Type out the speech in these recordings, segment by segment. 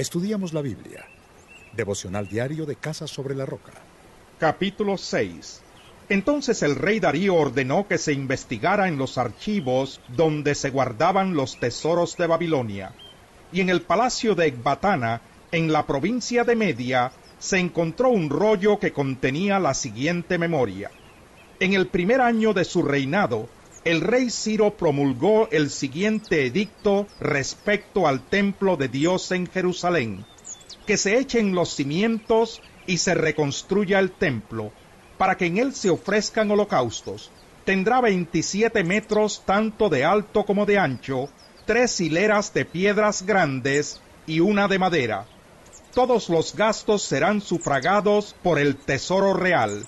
Estudiamos la Biblia. Devocional diario de Casa sobre la Roca. Capítulo 6. Entonces el rey Darío ordenó que se investigara en los archivos donde se guardaban los tesoros de Babilonia. Y en el palacio de Ecbatana, en la provincia de Media, se encontró un rollo que contenía la siguiente memoria. En el primer año de su reinado, el rey Ciro promulgó el siguiente edicto respecto al templo de Dios en Jerusalén, que se echen los cimientos y se reconstruya el templo, para que en él se ofrezcan holocaustos. Tendrá veintisiete metros tanto de alto como de ancho, tres hileras de piedras grandes y una de madera. Todos los gastos serán sufragados por el tesoro real,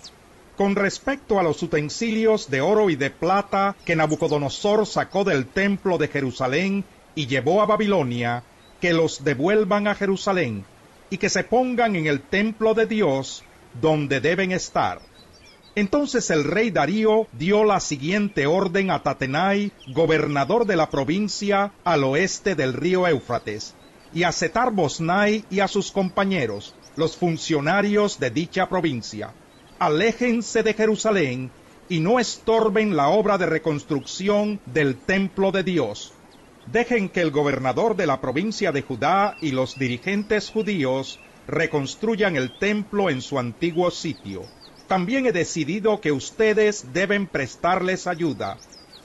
con respecto a los utensilios de oro y de plata que Nabucodonosor sacó del templo de Jerusalén y llevó a Babilonia, que los devuelvan a Jerusalén y que se pongan en el templo de Dios donde deben estar. Entonces el rey Darío dio la siguiente orden a Tatenai, gobernador de la provincia al oeste del río Éufrates, y a Setar Bosnai y a sus compañeros, los funcionarios de dicha provincia aléjense de Jerusalén y no estorben la obra de reconstrucción del templo de Dios. Dejen que el gobernador de la provincia de Judá y los dirigentes judíos reconstruyan el templo en su antiguo sitio. También he decidido que ustedes deben prestarles ayuda,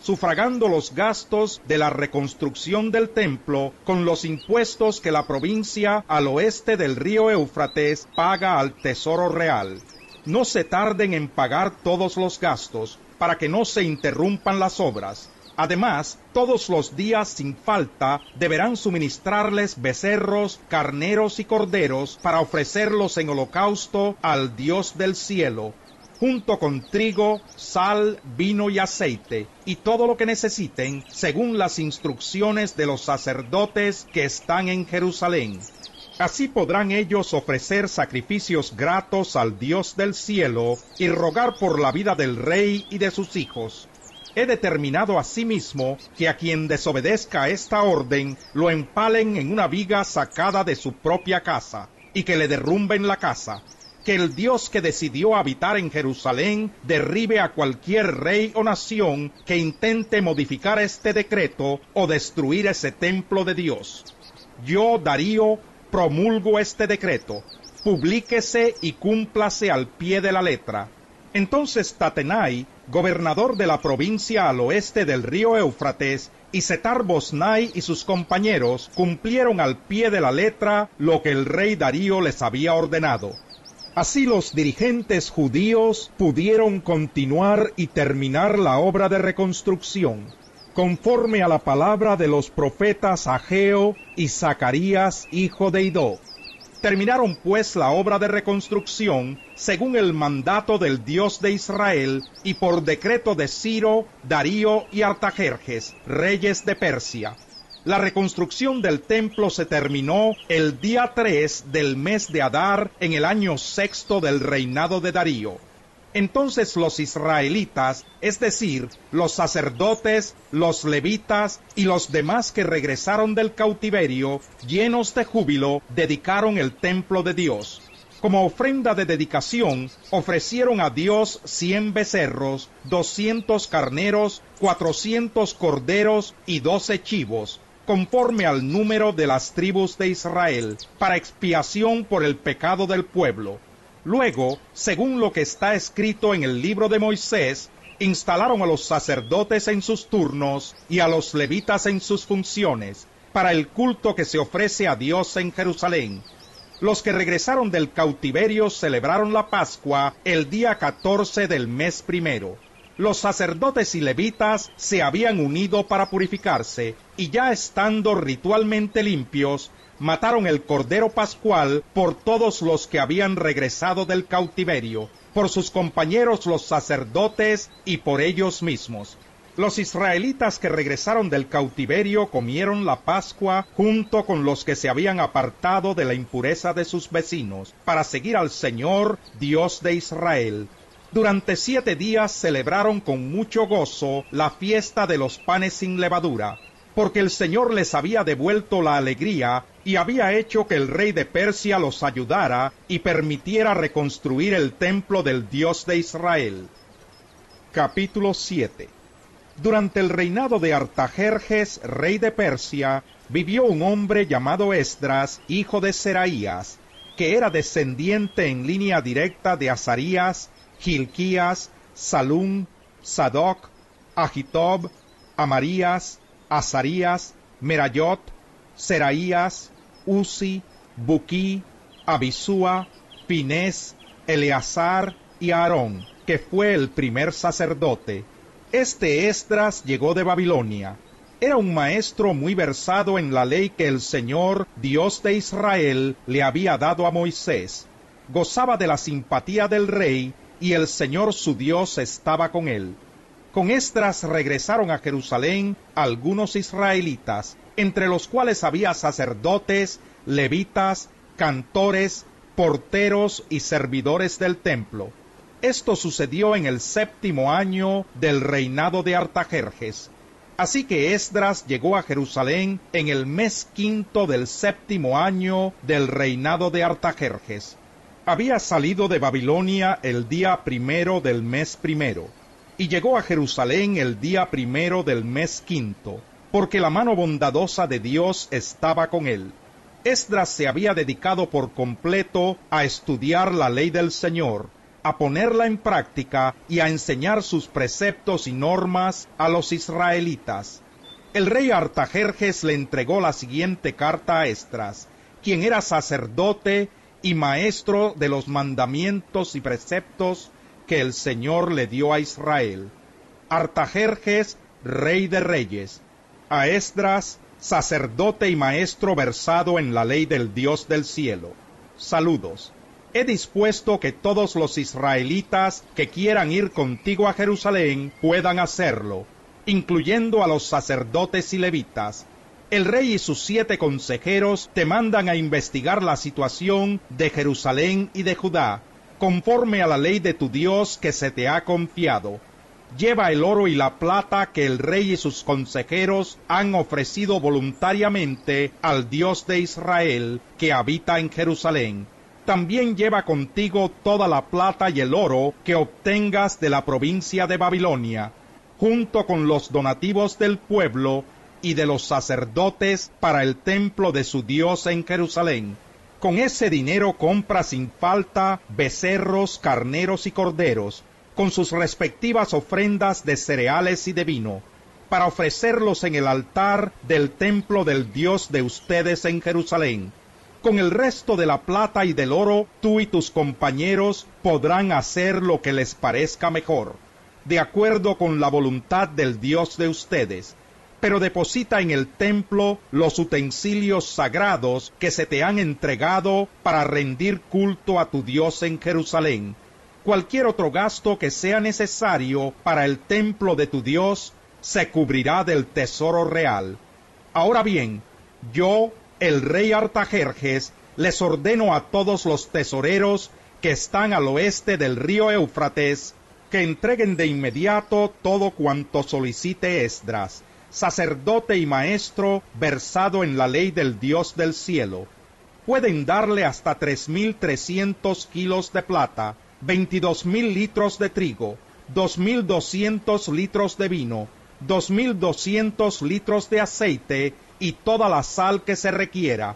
sufragando los gastos de la reconstrucción del templo con los impuestos que la provincia al oeste del río Éufrates paga al Tesoro Real no se tarden en pagar todos los gastos para que no se interrumpan las obras. Además, todos los días sin falta deberán suministrarles becerros, carneros y corderos para ofrecerlos en holocausto al Dios del cielo, junto con trigo, sal, vino y aceite, y todo lo que necesiten según las instrucciones de los sacerdotes que están en Jerusalén. Así podrán ellos ofrecer sacrificios gratos al Dios del cielo y rogar por la vida del rey y de sus hijos. He determinado asimismo que a quien desobedezca esta orden lo empalen en una viga sacada de su propia casa y que le derrumben la casa. Que el Dios que decidió habitar en Jerusalén derribe a cualquier rey o nación que intente modificar este decreto o destruir ese templo de Dios. Yo, Darío, promulgo este decreto, publíquese y cúmplase al pie de la letra. Entonces Tatenai, gobernador de la provincia al oeste del río Éufrates, y Setar Bosnai y sus compañeros cumplieron al pie de la letra lo que el rey Darío les había ordenado. Así los dirigentes judíos pudieron continuar y terminar la obra de reconstrucción conforme a la palabra de los profetas Ageo y Zacarías, hijo de Idó. Terminaron pues la obra de reconstrucción según el mandato del Dios de Israel y por decreto de Ciro, Darío y Artajerjes, reyes de Persia. La reconstrucción del templo se terminó el día 3 del mes de Adar en el año sexto del reinado de Darío entonces los israelitas, es decir, los sacerdotes, los levitas y los demás que regresaron del cautiverio, llenos de júbilo, dedicaron el templo de Dios. Como ofrenda de dedicación, ofrecieron a Dios cien becerros, doscientos carneros, cuatrocientos corderos y doce chivos, conforme al número de las tribus de Israel, para expiación por el pecado del pueblo Luego, según lo que está escrito en el libro de Moisés, instalaron a los sacerdotes en sus turnos y a los levitas en sus funciones, para el culto que se ofrece a Dios en Jerusalén. Los que regresaron del cautiverio celebraron la Pascua el día 14 del mes primero. Los sacerdotes y levitas se habían unido para purificarse, y ya estando ritualmente limpios, mataron el Cordero Pascual por todos los que habían regresado del cautiverio, por sus compañeros los sacerdotes y por ellos mismos. Los israelitas que regresaron del cautiverio comieron la Pascua junto con los que se habían apartado de la impureza de sus vecinos, para seguir al Señor, Dios de Israel. Durante siete días celebraron con mucho gozo la fiesta de los panes sin levadura, porque el Señor les había devuelto la alegría y había hecho que el rey de Persia los ayudara y permitiera reconstruir el templo del Dios de Israel. Capítulo 7 Durante el reinado de Artajerjes, rey de Persia, vivió un hombre llamado Esdras, hijo de Seraías, que era descendiente en línea directa de Azarías, Gilquías, Salum, Sadoc, Agitob, Amarías, Azarías, Merayot, Seraías, Uzi, Buquí, Abisúa, Pinés, Eleazar y Aarón, que fue el primer sacerdote. Este Esdras llegó de Babilonia. Era un maestro muy versado en la ley que el Señor, Dios de Israel, le había dado a Moisés. Gozaba de la simpatía del rey y el Señor su Dios estaba con él. Con Esdras regresaron a Jerusalén algunos israelitas, entre los cuales había sacerdotes, levitas, cantores, porteros y servidores del templo. Esto sucedió en el séptimo año del reinado de Artajerjes. Así que Esdras llegó a Jerusalén en el mes quinto del séptimo año del reinado de Artajerjes. Había salido de Babilonia el día primero del mes primero y llegó a Jerusalén el día primero del mes quinto, porque la mano bondadosa de Dios estaba con él. Esdras se había dedicado por completo a estudiar la ley del Señor, a ponerla en práctica y a enseñar sus preceptos y normas a los israelitas. El rey Artajerjes le entregó la siguiente carta a Esdras, quien era sacerdote y maestro de los mandamientos y preceptos que el Señor le dio a Israel. Artajerjes, rey de reyes. A Esdras, sacerdote y maestro versado en la ley del Dios del cielo. Saludos. He dispuesto que todos los israelitas que quieran ir contigo a Jerusalén puedan hacerlo, incluyendo a los sacerdotes y levitas. El rey y sus siete consejeros te mandan a investigar la situación de Jerusalén y de Judá conforme a la ley de tu Dios que se te ha confiado. Lleva el oro y la plata que el rey y sus consejeros han ofrecido voluntariamente al Dios de Israel que habita en Jerusalén. También lleva contigo toda la plata y el oro que obtengas de la provincia de Babilonia, junto con los donativos del pueblo y de los sacerdotes para el templo de su Dios en Jerusalén con ese dinero compra sin falta becerros, carneros y corderos, con sus respectivas ofrendas de cereales y de vino, para ofrecerlos en el altar del templo del Dios de ustedes en Jerusalén. Con el resto de la plata y del oro, tú y tus compañeros podrán hacer lo que les parezca mejor, de acuerdo con la voluntad del Dios de ustedes pero deposita en el templo los utensilios sagrados que se te han entregado para rendir culto a tu Dios en Jerusalén. Cualquier otro gasto que sea necesario para el templo de tu Dios se cubrirá del tesoro real. Ahora bien, yo, el rey Artajerjes, les ordeno a todos los tesoreros que están al oeste del río Éufrates que entreguen de inmediato todo cuanto solicite Esdras sacerdote y maestro versado en la ley del Dios del cielo. Pueden darle hasta tres mil trescientos kilos de plata, veintidós mil litros de trigo, dos mil doscientos litros de vino, dos mil doscientos litros de aceite y toda la sal que se requiera.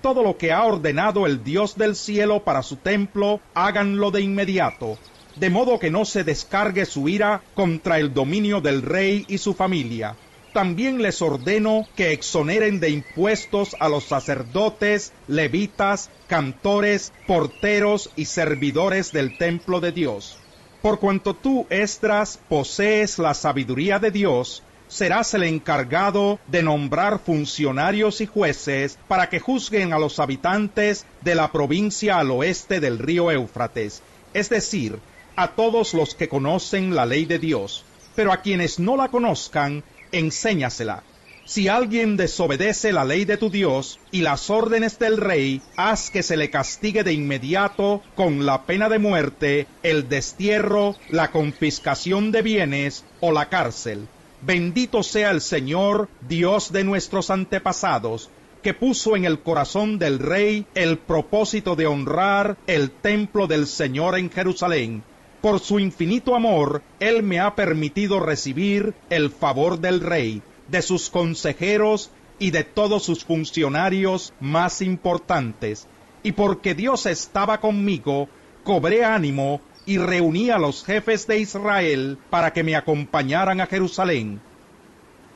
Todo lo que ha ordenado el Dios del cielo para su templo, háganlo de inmediato, de modo que no se descargue su ira contra el dominio del rey y su familia también les ordeno que exoneren de impuestos a los sacerdotes, levitas, cantores, porteros y servidores del templo de Dios. Por cuanto tú, Esdras, posees la sabiduría de Dios, serás el encargado de nombrar funcionarios y jueces para que juzguen a los habitantes de la provincia al oeste del río Éufrates, es decir, a todos los que conocen la ley de Dios. Pero a quienes no la conozcan, enséñasela. Si alguien desobedece la ley de tu Dios y las órdenes del rey, haz que se le castigue de inmediato con la pena de muerte, el destierro, la confiscación de bienes o la cárcel. Bendito sea el Señor, Dios de nuestros antepasados, que puso en el corazón del rey el propósito de honrar el templo del Señor en Jerusalén. Por su infinito amor, Él me ha permitido recibir el favor del rey, de sus consejeros y de todos sus funcionarios más importantes. Y porque Dios estaba conmigo, cobré ánimo y reuní a los jefes de Israel para que me acompañaran a Jerusalén.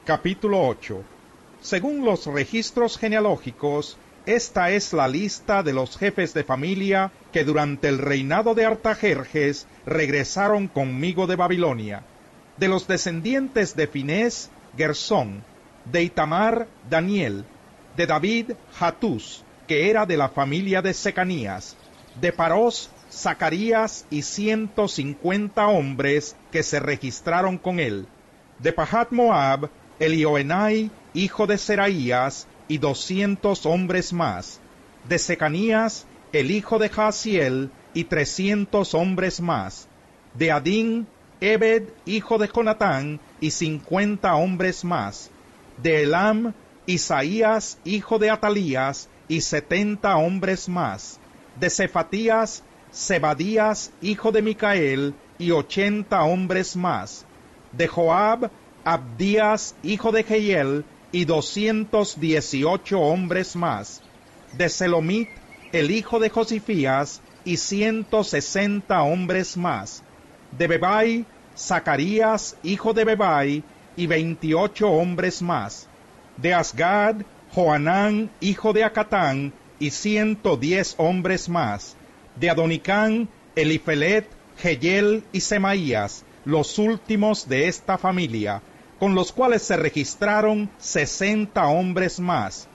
Capítulo 8 según los registros genealógicos, esta es la lista de los jefes de familia que durante el reinado de Artajerjes regresaron conmigo de Babilonia. De los descendientes de Finés, Gersón, de Itamar, Daniel, de David, Hatús, que era de la familia de Secanías, de Parós, Zacarías y ciento cincuenta hombres que se registraron con él, de Pahat Moab, Elioenai, hijo de Seraías, y doscientos hombres más, de Secanías, el hijo de Jaasiel, y trescientos hombres más, de Adín, Ebed, hijo de Jonatán, y cincuenta hombres más, de Elam, Isaías, hijo de Atalías, y setenta hombres más, de Cefatías, Zebadías, hijo de Micael, y ochenta hombres más, de Joab, Abdías, hijo de Jehiel, y doscientos dieciocho hombres más, de Selomit, el hijo de Josifías, y ciento sesenta hombres más, de Bebai, Zacarías, hijo de Bebai, y veintiocho hombres más, de Asgad, Joanán, hijo de Acatán, y ciento diez hombres más, de Adonicán, Elifelet, Geyel y Semaías, los últimos de esta familia, con los cuales se registraron sesenta hombres más,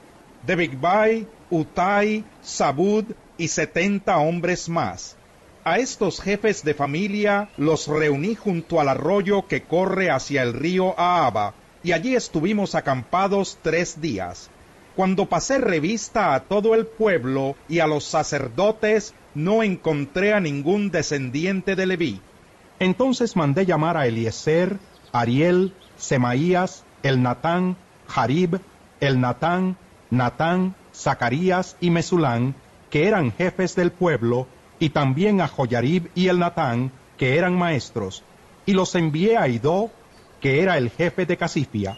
de Bigbai, Utai, Sabud y setenta hombres más. A estos jefes de familia los reuní junto al arroyo que corre hacia el río Ahaba, y allí estuvimos acampados tres días. Cuando pasé revista a todo el pueblo y a los sacerdotes, no encontré a ningún descendiente de Leví. Entonces mandé llamar a Eliezer, Ariel, Semaías, el Natán, Jarib, el Natán, Natán, Zacarías y Mesulán, que eran jefes del pueblo, y también a Joyarib y el Natán, que eran maestros, y los envié a Idó, que era el jefe de Casifia.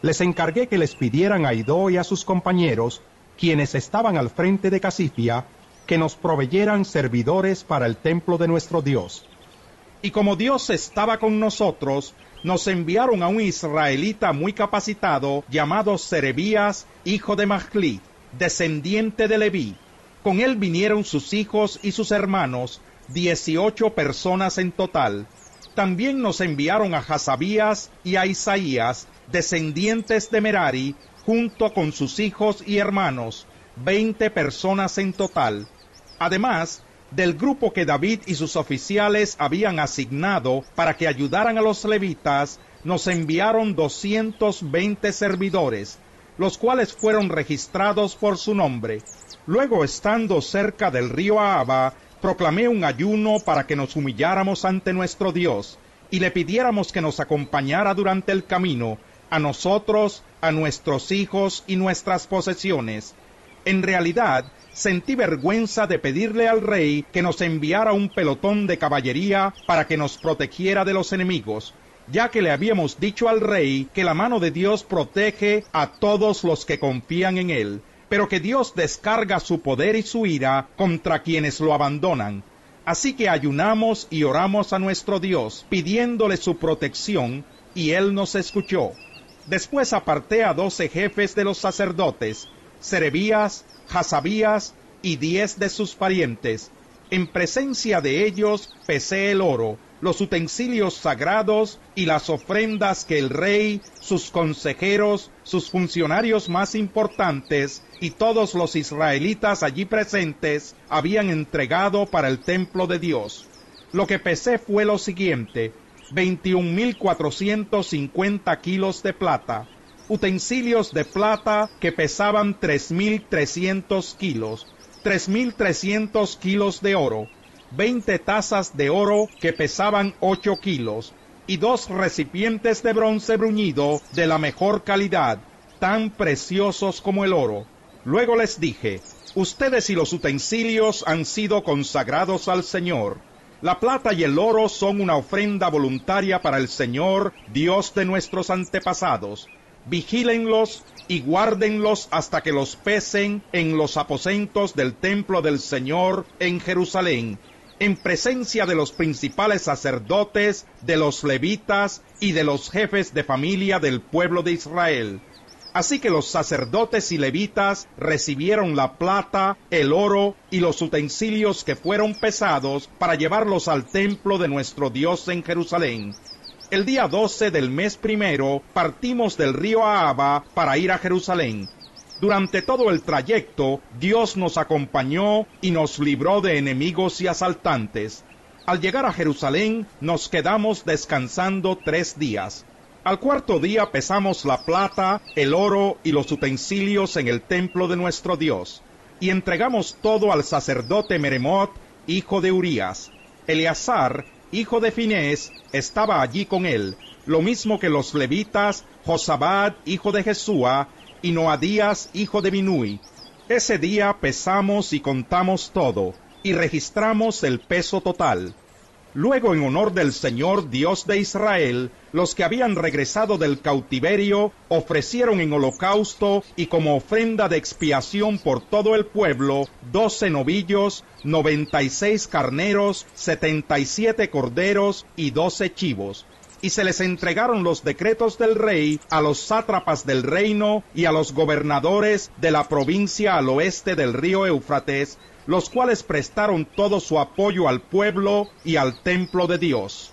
Les encargué que les pidieran a Idó y a sus compañeros, quienes estaban al frente de Casifia, que nos proveyeran servidores para el templo de nuestro Dios. Y como Dios estaba con nosotros, nos enviaron a un israelita muy capacitado llamado Serebías, hijo de Mahli, descendiente de Leví. Con él vinieron sus hijos y sus hermanos, dieciocho personas en total. También nos enviaron a Hasabías y a Isaías, descendientes de Merari, junto con sus hijos y hermanos, veinte personas en total. Además, del grupo que David y sus oficiales habían asignado para que ayudaran a los levitas, nos enviaron 220 servidores, los cuales fueron registrados por su nombre. Luego, estando cerca del río Ahaba, proclamé un ayuno para que nos humilláramos ante nuestro Dios y le pidiéramos que nos acompañara durante el camino, a nosotros, a nuestros hijos y nuestras posesiones. En realidad, sentí vergüenza de pedirle al rey que nos enviara un pelotón de caballería para que nos protegiera de los enemigos, ya que le habíamos dicho al rey que la mano de Dios protege a todos los que confían en él, pero que Dios descarga su poder y su ira contra quienes lo abandonan. Así que ayunamos y oramos a nuestro Dios, pidiéndole su protección, y él nos escuchó. Después aparté a doce jefes de los sacerdotes, Serebías, Hasabías y diez de sus parientes. En presencia de ellos pesé el oro, los utensilios sagrados y las ofrendas que el rey, sus consejeros, sus funcionarios más importantes y todos los israelitas allí presentes habían entregado para el templo de Dios. Lo que pesé fue lo siguiente, veintiún mil cuatrocientos cincuenta kilos de plata, utensilios de plata que pesaban 3.300 kilos, 3.300 kilos de oro, 20 tazas de oro que pesaban 8 kilos, y dos recipientes de bronce bruñido de la mejor calidad, tan preciosos como el oro. Luego les dije, ustedes y los utensilios han sido consagrados al Señor. La plata y el oro son una ofrenda voluntaria para el Señor, Dios de nuestros antepasados. Vigílenlos y guárdenlos hasta que los pesen en los aposentos del templo del Señor en Jerusalén, en presencia de los principales sacerdotes, de los levitas y de los jefes de familia del pueblo de Israel. Así que los sacerdotes y levitas recibieron la plata, el oro y los utensilios que fueron pesados para llevarlos al templo de nuestro Dios en Jerusalén. El día 12 del mes primero partimos del río Ahaba para ir a Jerusalén. Durante todo el trayecto, Dios nos acompañó y nos libró de enemigos y asaltantes. Al llegar a Jerusalén, nos quedamos descansando tres días. Al cuarto día pesamos la plata, el oro y los utensilios en el templo de nuestro Dios, y entregamos todo al sacerdote Meremot, hijo de Urías. Eleazar, hijo de Finés, estaba allí con él, lo mismo que los levitas, Josabad, hijo de Jesúa, y Noadías, hijo de Binui. Ese día pesamos y contamos todo, y registramos el peso total. Luego, en honor del Señor Dios de Israel, los que habían regresado del cautiverio ofrecieron en holocausto y como ofrenda de expiación por todo el pueblo doce novillos, noventa y seis carneros, setenta y siete corderos y doce chivos. Y se les entregaron los decretos del rey a los sátrapas del reino y a los gobernadores de la provincia al oeste del río Éufrates, los cuales prestaron todo su apoyo al pueblo y al templo de Dios.